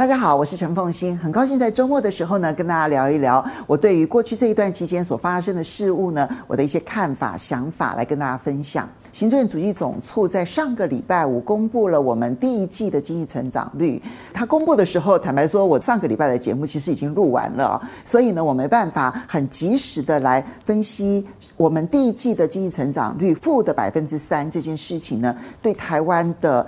大家好，我是陈凤欣，很高兴在周末的时候呢，跟大家聊一聊我对于过去这一段期间所发生的事物呢，我的一些看法、想法来跟大家分享。行政主计总处在上个礼拜五公布了我们第一季的经济成长率。他公布的时候，坦白说，我上个礼拜的节目其实已经录完了，所以呢，我没办法很及时的来分析我们第一季的经济成长率负的百分之三这件事情呢，对台湾的。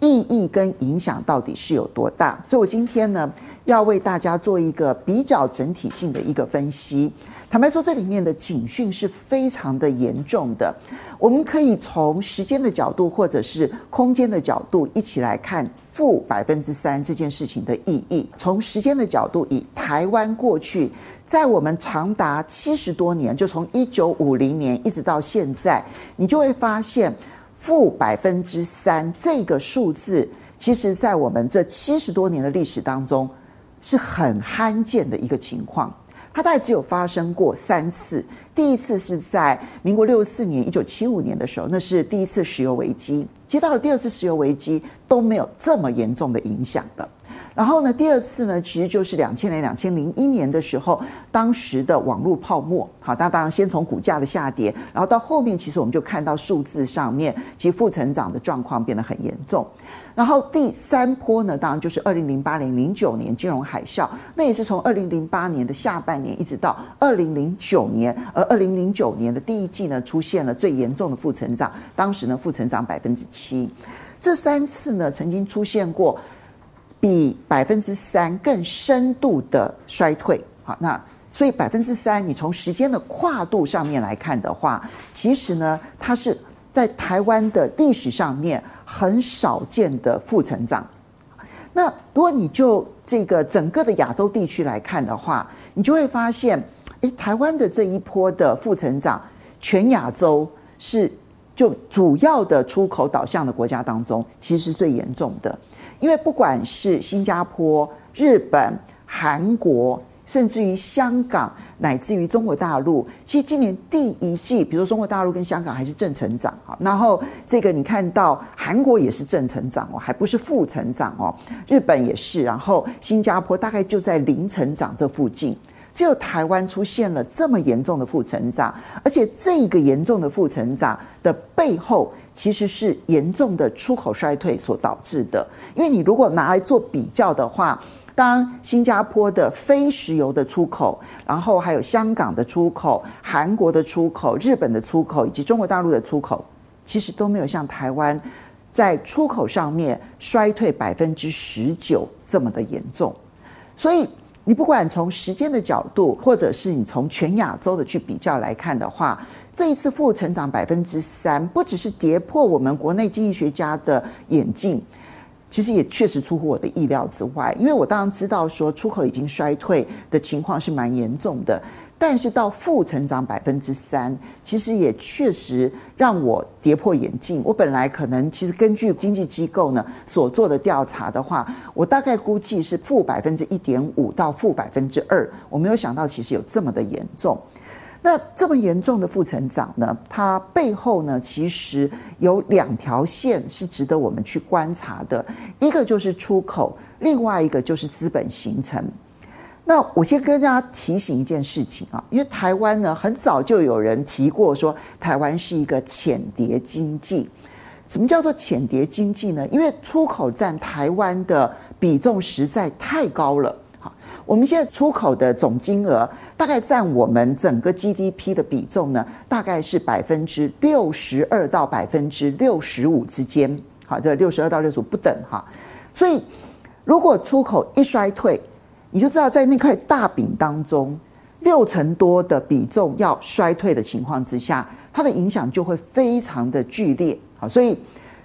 意义跟影响到底是有多大？所以我今天呢，要为大家做一个比较整体性的一个分析。坦白说，这里面的警讯是非常的严重的。我们可以从时间的角度，或者是空间的角度，一起来看负百分之三这件事情的意义。从时间的角度，以台湾过去，在我们长达七十多年，就从一九五零年一直到现在，你就会发现。负百分之三这个数字，其实在我们这七十多年的历史当中，是很罕见的一个情况。它大概只有发生过三次。第一次是在民国六四年（一九七五年）的时候，那是第一次石油危机。其实到了第二次石油危机都没有这么严重的影响了。然后呢，第二次呢，其实就是两千年、两千零一年的时候，当时的网络泡沫。好，那当然先从股价的下跌，然后到后面，其实我们就看到数字上面，其实负成长的状况变得很严重。然后第三波呢，当然就是二零零八年、零九年金融海啸，那也是从二零零八年的下半年一直到二零零九年，而二零零九年的第一季呢，出现了最严重的负成长，当时呢负成长百分之七。这三次呢，曾经出现过。比百分之三更深度的衰退，好，那所以百分之三，你从时间的跨度上面来看的话，其实呢，它是在台湾的历史上面很少见的负成长。那如果你就这个整个的亚洲地区来看的话，你就会发现，诶，台湾的这一波的负成长，全亚洲是就主要的出口导向的国家当中，其实是最严重的。因为不管是新加坡、日本、韩国，甚至于香港，乃至于中国大陆，其实今年第一季，比如说中国大陆跟香港还是正成长哈，然后这个你看到韩国也是正成长哦，还不是负成长哦，日本也是，然后新加坡大概就在零成长这附近，只有台湾出现了这么严重的负成长，而且这个严重的负成长的背后。其实是严重的出口衰退所导致的，因为你如果拿来做比较的话，当新加坡的非石油的出口，然后还有香港的出口、韩国的出口、日本的出口以及中国大陆的出口，其实都没有像台湾在出口上面衰退百分之十九这么的严重，所以你不管从时间的角度，或者是你从全亚洲的去比较来看的话。这一次负成长百分之三，不只是跌破我们国内经济学家的眼镜，其实也确实出乎我的意料之外。因为我当然知道说出口已经衰退的情况是蛮严重的，但是到负成长百分之三，其实也确实让我跌破眼镜。我本来可能其实根据经济机构呢所做的调查的话，我大概估计是负百分之一点五到负百分之二，我没有想到其实有这么的严重。那这么严重的负成长呢？它背后呢，其实有两条线是值得我们去观察的，一个就是出口，另外一个就是资本形成。那我先跟大家提醒一件事情啊，因为台湾呢，很早就有人提过说，台湾是一个浅碟经济。什么叫做浅碟经济呢？因为出口占台湾的比重实在太高了。我们现在出口的总金额大概占我们整个 GDP 的比重呢，大概是百分之六十二到百分之六十五之间。好，这六十二到六十五不等哈。所以，如果出口一衰退，你就知道在那块大饼当中，六成多的比重要衰退的情况之下，它的影响就会非常的剧烈。好，所以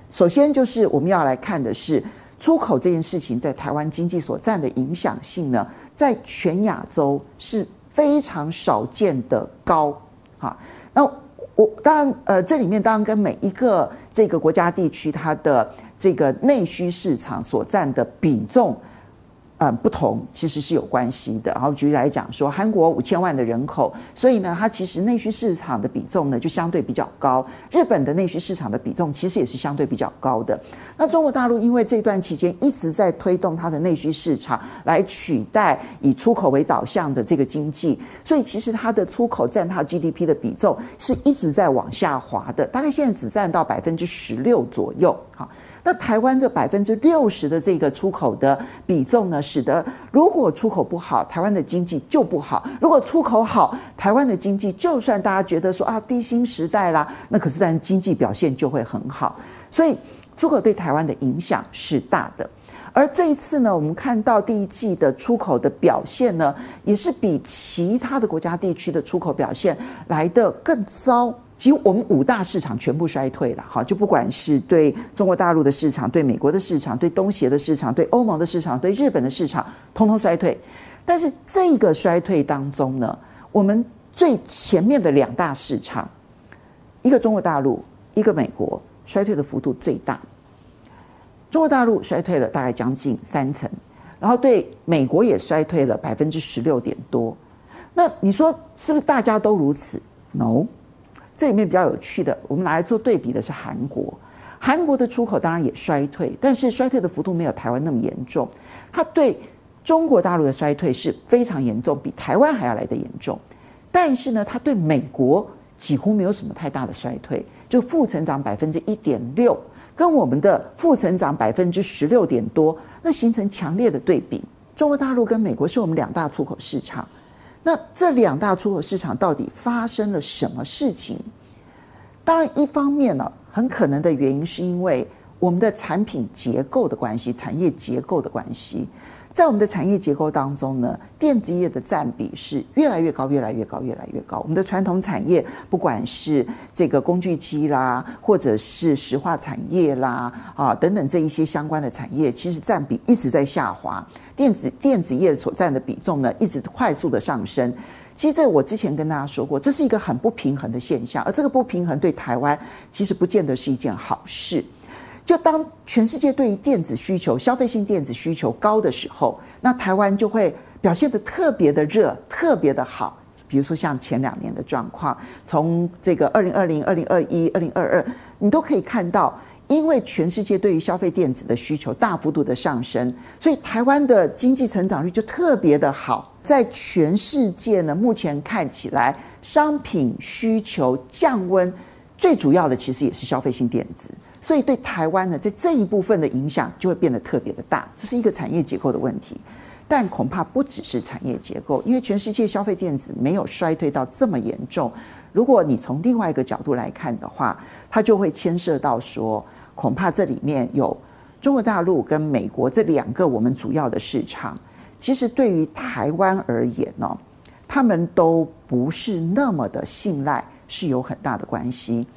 首先就是我们要来看的是。出口这件事情在台湾经济所占的影响性呢，在全亚洲是非常少见的高。哈，那我当然呃，这里面当然跟每一个这个国家地区它的这个内需市场所占的比重嗯，不同其实是有关系的。然后举例来讲说，韩国五千万的人口，所以呢，它其实内需市场的比重呢就相对比较高。日本的内需市场的比重其实也是相对比较高的。那中国大陆因为这段期间一直在推动它的内需市场来取代以出口为导向的这个经济，所以其实它的出口占它 GDP 的比重是一直在往下滑的，大概现在只占到百分之十六左右。好。那台湾这百分之六十的这个出口的比重呢，使得如果出口不好，台湾的经济就不好；如果出口好，台湾的经济就算大家觉得说啊低薪时代啦，那可是但经济表现就会很好。所以出口对台湾的影响是大的。而这一次呢，我们看到第一季的出口的表现呢，也是比其他的国家地区的出口表现来得更糟。其实我们五大市场全部衰退了，哈，就不管是对中国大陆的市场、对美国的市场、对东协的市场、对欧盟的市场、对日本的市场，通通衰退。但是这个衰退当中呢，我们最前面的两大市场，一个中国大陆，一个美国，衰退的幅度最大。中国大陆衰退了大概将近三成，然后对美国也衰退了百分之十六点多。那你说是不是大家都如此？No。这里面比较有趣的，我们拿来做对比的是韩国。韩国的出口当然也衰退，但是衰退的幅度没有台湾那么严重。它对中国大陆的衰退是非常严重，比台湾还要来得严重。但是呢，它对美国几乎没有什么太大的衰退，就负成长百分之一点六，跟我们的负成长百分之十六点多，那形成强烈的对比。中国大陆跟美国是我们两大出口市场。那这两大出口市场到底发生了什么事情？当然，一方面呢，很可能的原因是因为我们的产品结构的关系，产业结构的关系。在我们的产业结构当中呢，电子业的占比是越来越高，越来越高，越来越高。我们的传统产业，不管是这个工具机啦，或者是石化产业啦，啊等等这一些相关的产业，其实占比一直在下滑。电子电子业所占的比重呢，一直快速的上升。其实这我之前跟大家说过，这是一个很不平衡的现象，而这个不平衡对台湾其实不见得是一件好事。就当全世界对于电子需求、消费性电子需求高的时候，那台湾就会表现得特别的热、特别的好。比如说像前两年的状况，从这个二零二零、二零二一、二零二二，你都可以看到，因为全世界对于消费电子的需求大幅度的上升，所以台湾的经济成长率就特别的好。在全世界呢，目前看起来，商品需求降温，最主要的其实也是消费性电子。所以对台湾呢，在这一部分的影响就会变得特别的大，这是一个产业结构的问题。但恐怕不只是产业结构，因为全世界消费电子没有衰退到这么严重。如果你从另外一个角度来看的话，它就会牵涉到说，恐怕这里面有中国大陆跟美国这两个我们主要的市场，其实对于台湾而言呢，他们都不是那么的信赖，是有很大的关系。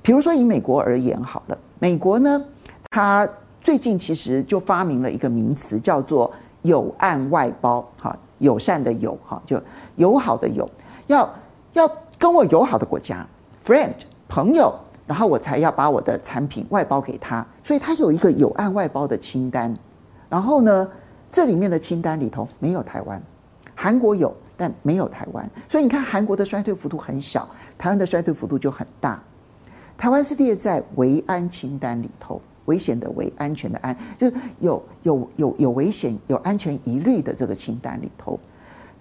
比如说以美国而言好了，美国呢，它最近其实就发明了一个名词，叫做“友岸外包”，哈，友善的友，哈，就友好的友，要要跟我友好的国家，friend 朋友，然后我才要把我的产品外包给他，所以他有一个友岸外包的清单。然后呢，这里面的清单里头没有台湾，韩国有，但没有台湾，所以你看韩国的衰退幅度很小，台湾的衰退幅度就很大。台湾是列在维安清单里头，危险的危，安全的安，就是有有有有危险、有安全疑虑的这个清单里头。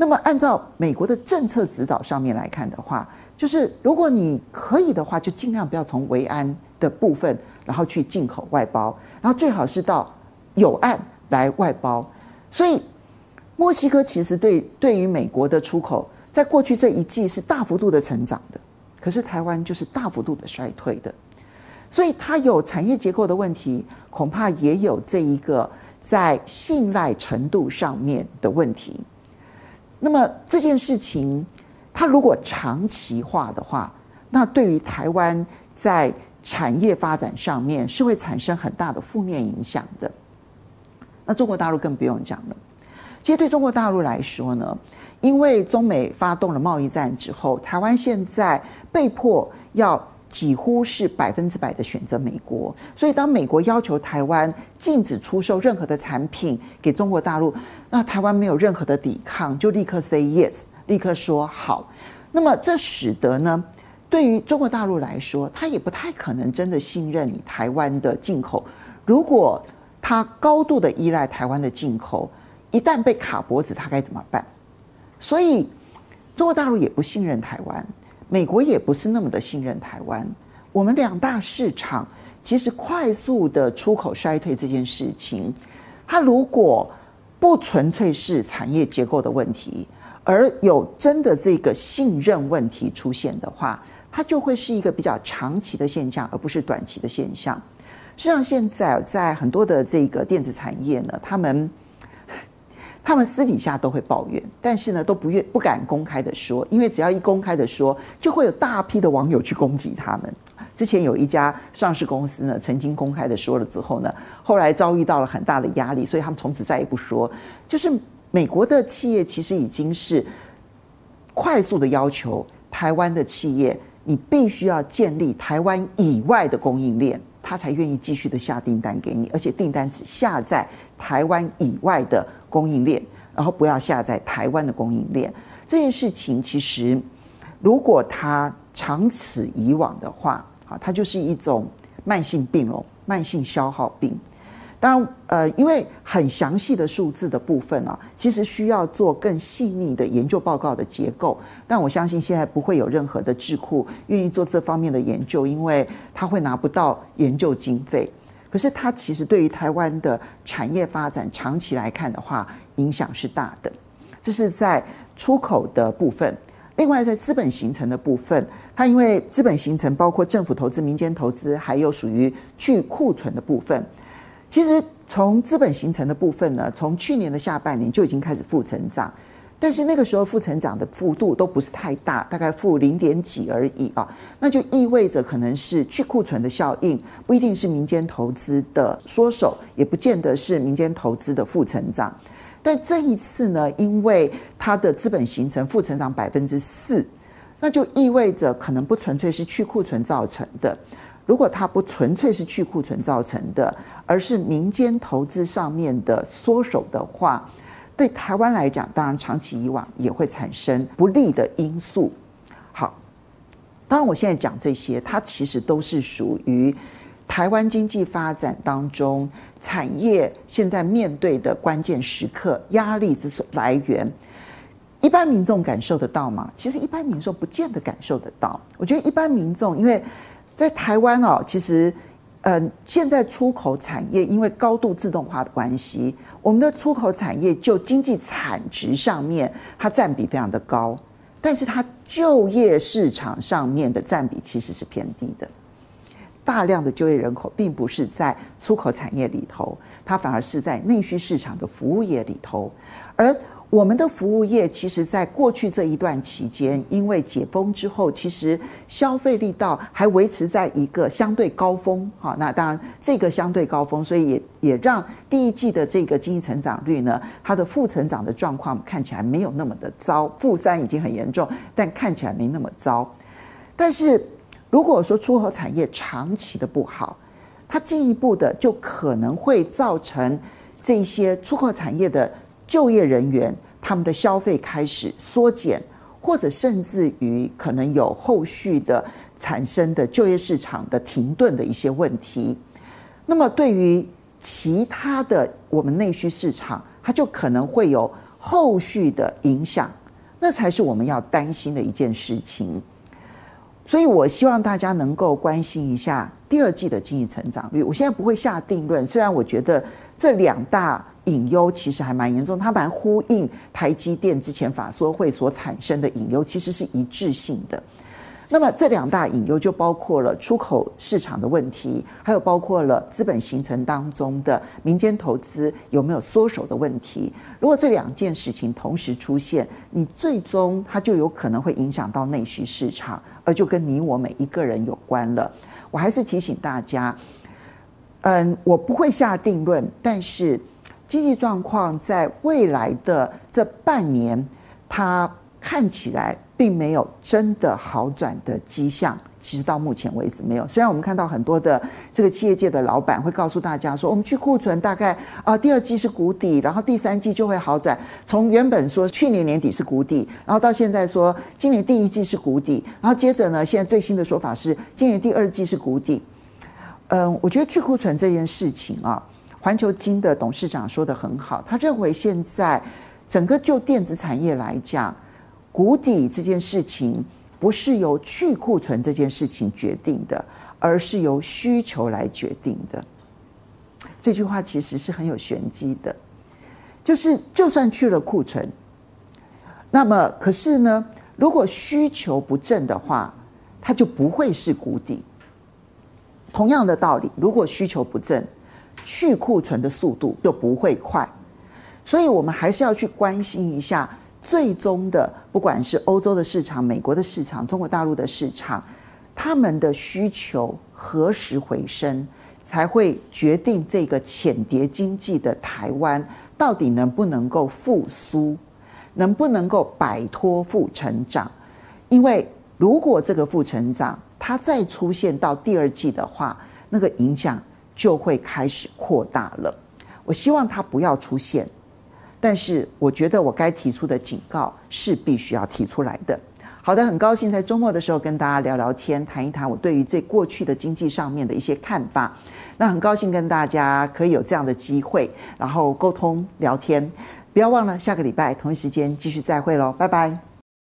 那么，按照美国的政策指导上面来看的话，就是如果你可以的话，就尽量不要从维安的部分，然后去进口外包，然后最好是到友岸来外包。所以，墨西哥其实对对于美国的出口，在过去这一季是大幅度的成长的。可是台湾就是大幅度的衰退的，所以它有产业结构的问题，恐怕也有这一个在信赖程度上面的问题。那么这件事情，它如果长期化的话，那对于台湾在产业发展上面是会产生很大的负面影响的。那中国大陆更不用讲了。其实对中国大陆来说呢，因为中美发动了贸易战之后，台湾现在被迫要几乎是百分之百的选择美国，所以当美国要求台湾禁止出售任何的产品给中国大陆，那台湾没有任何的抵抗，就立刻 say yes，立刻说好。那么这使得呢，对于中国大陆来说，他也不太可能真的信任你台湾的进口。如果他高度的依赖台湾的进口，一旦被卡脖子，他该怎么办？所以中国大陆也不信任台湾。美国也不是那么的信任台湾，我们两大市场其实快速的出口衰退这件事情，它如果不纯粹是产业结构的问题，而有真的这个信任问题出现的话，它就会是一个比较长期的现象，而不是短期的现象。实际上，现在在很多的这个电子产业呢，他们。他们私底下都会抱怨，但是呢，都不愿不敢公开的说，因为只要一公开的说，就会有大批的网友去攻击他们。之前有一家上市公司呢，曾经公开的说了之后呢，后来遭遇到了很大的压力，所以他们从此再也不说。就是美国的企业其实已经是快速的要求台湾的企业，你必须要建立台湾以外的供应链，他才愿意继续的下订单给你，而且订单只下在台湾以外的。供应链，然后不要下在台湾的供应链这件事情，其实如果他长此以往的话，啊，它就是一种慢性病哦，慢性消耗病。当然，呃，因为很详细的数字的部分啊，其实需要做更细腻的研究报告的结构。但我相信现在不会有任何的智库愿意做这方面的研究，因为他会拿不到研究经费。可是它其实对于台湾的产业发展长期来看的话，影响是大的。这是在出口的部分。另外，在资本形成的部分，它因为资本形成包括政府投资、民间投资，还有属于去库存的部分。其实从资本形成的部分呢，从去年的下半年就已经开始负成长。但是那个时候负成长的幅度都不是太大，大概负零点几而已啊，那就意味着可能是去库存的效应，不一定是民间投资的缩手，也不见得是民间投资的负成长。但这一次呢，因为它的资本形成负成长百分之四，那就意味着可能不纯粹是去库存造成的。如果它不纯粹是去库存造成的，而是民间投资上面的缩手的话。对台湾来讲，当然长期以往也会产生不利的因素。好，当然我现在讲这些，它其实都是属于台湾经济发展当中产业现在面对的关键时刻压力之所来源。一般民众感受得到吗？其实一般民众不见得感受得到。我觉得一般民众，因为在台湾哦，其实。嗯，现在出口产业因为高度自动化的关系，我们的出口产业就经济产值上面它占比非常的高，但是它就业市场上面的占比其实是偏低的。大量的就业人口并不是在出口产业里头，它反而是在内需市场的服务业里头，而。我们的服务业其实，在过去这一段期间，因为解封之后，其实消费力道还维持在一个相对高峰。好，那当然这个相对高峰，所以也也让第一季的这个经济成长率呢，它的负成长的状况看起来没有那么的糟，负三已经很严重，但看起来没那么糟。但是如果说出口产业长期的不好，它进一步的就可能会造成这些出口产业的。就业人员他们的消费开始缩减，或者甚至于可能有后续的产生的就业市场的停顿的一些问题。那么对于其他的我们内需市场，它就可能会有后续的影响，那才是我们要担心的一件事情。所以我希望大家能够关心一下第二季的经济成长率。我现在不会下定论，虽然我觉得这两大。隐忧其实还蛮严重，它蛮呼应台积电之前法说会所产生的隐忧，其实是一致性的。那么这两大隐忧就包括了出口市场的问题，还有包括了资本形成当中的民间投资有没有缩手的问题。如果这两件事情同时出现，你最终它就有可能会影响到内需市场，而就跟你我每一个人有关了。我还是提醒大家，嗯，我不会下定论，但是。经济状况在未来的这半年，它看起来并没有真的好转的迹象。其实到目前为止没有。虽然我们看到很多的这个企业界的老板会告诉大家说，我们去库存大概啊、第二季是谷底，然后第三季就会好转。从原本说去年年底是谷底，然后到现在说今年第一季是谷底，然后接着呢，现在最新的说法是今年第二季是谷底。嗯，我觉得去库存这件事情啊，环球金的董事长说得很好，他认为现在整个就电子产业来讲，谷底这件事情。不是由去库存这件事情决定的，而是由需求来决定的。这句话其实是很有玄机的，就是就算去了库存，那么可是呢，如果需求不振的话，它就不会是谷底。同样的道理，如果需求不振，去库存的速度就不会快。所以我们还是要去关心一下。最终的，不管是欧洲的市场、美国的市场、中国大陆的市场，他们的需求何时回升，才会决定这个浅碟经济的台湾到底能不能够复苏，能不能够摆脱负成长？因为如果这个负成长它再出现到第二季的话，那个影响就会开始扩大了。我希望它不要出现。但是我觉得我该提出的警告是必须要提出来的。好的，很高兴在周末的时候跟大家聊聊天，谈一谈我对于这过去的经济上面的一些看法。那很高兴跟大家可以有这样的机会，然后沟通聊天。不要忘了下个礼拜同一时间继续再会喽，拜拜。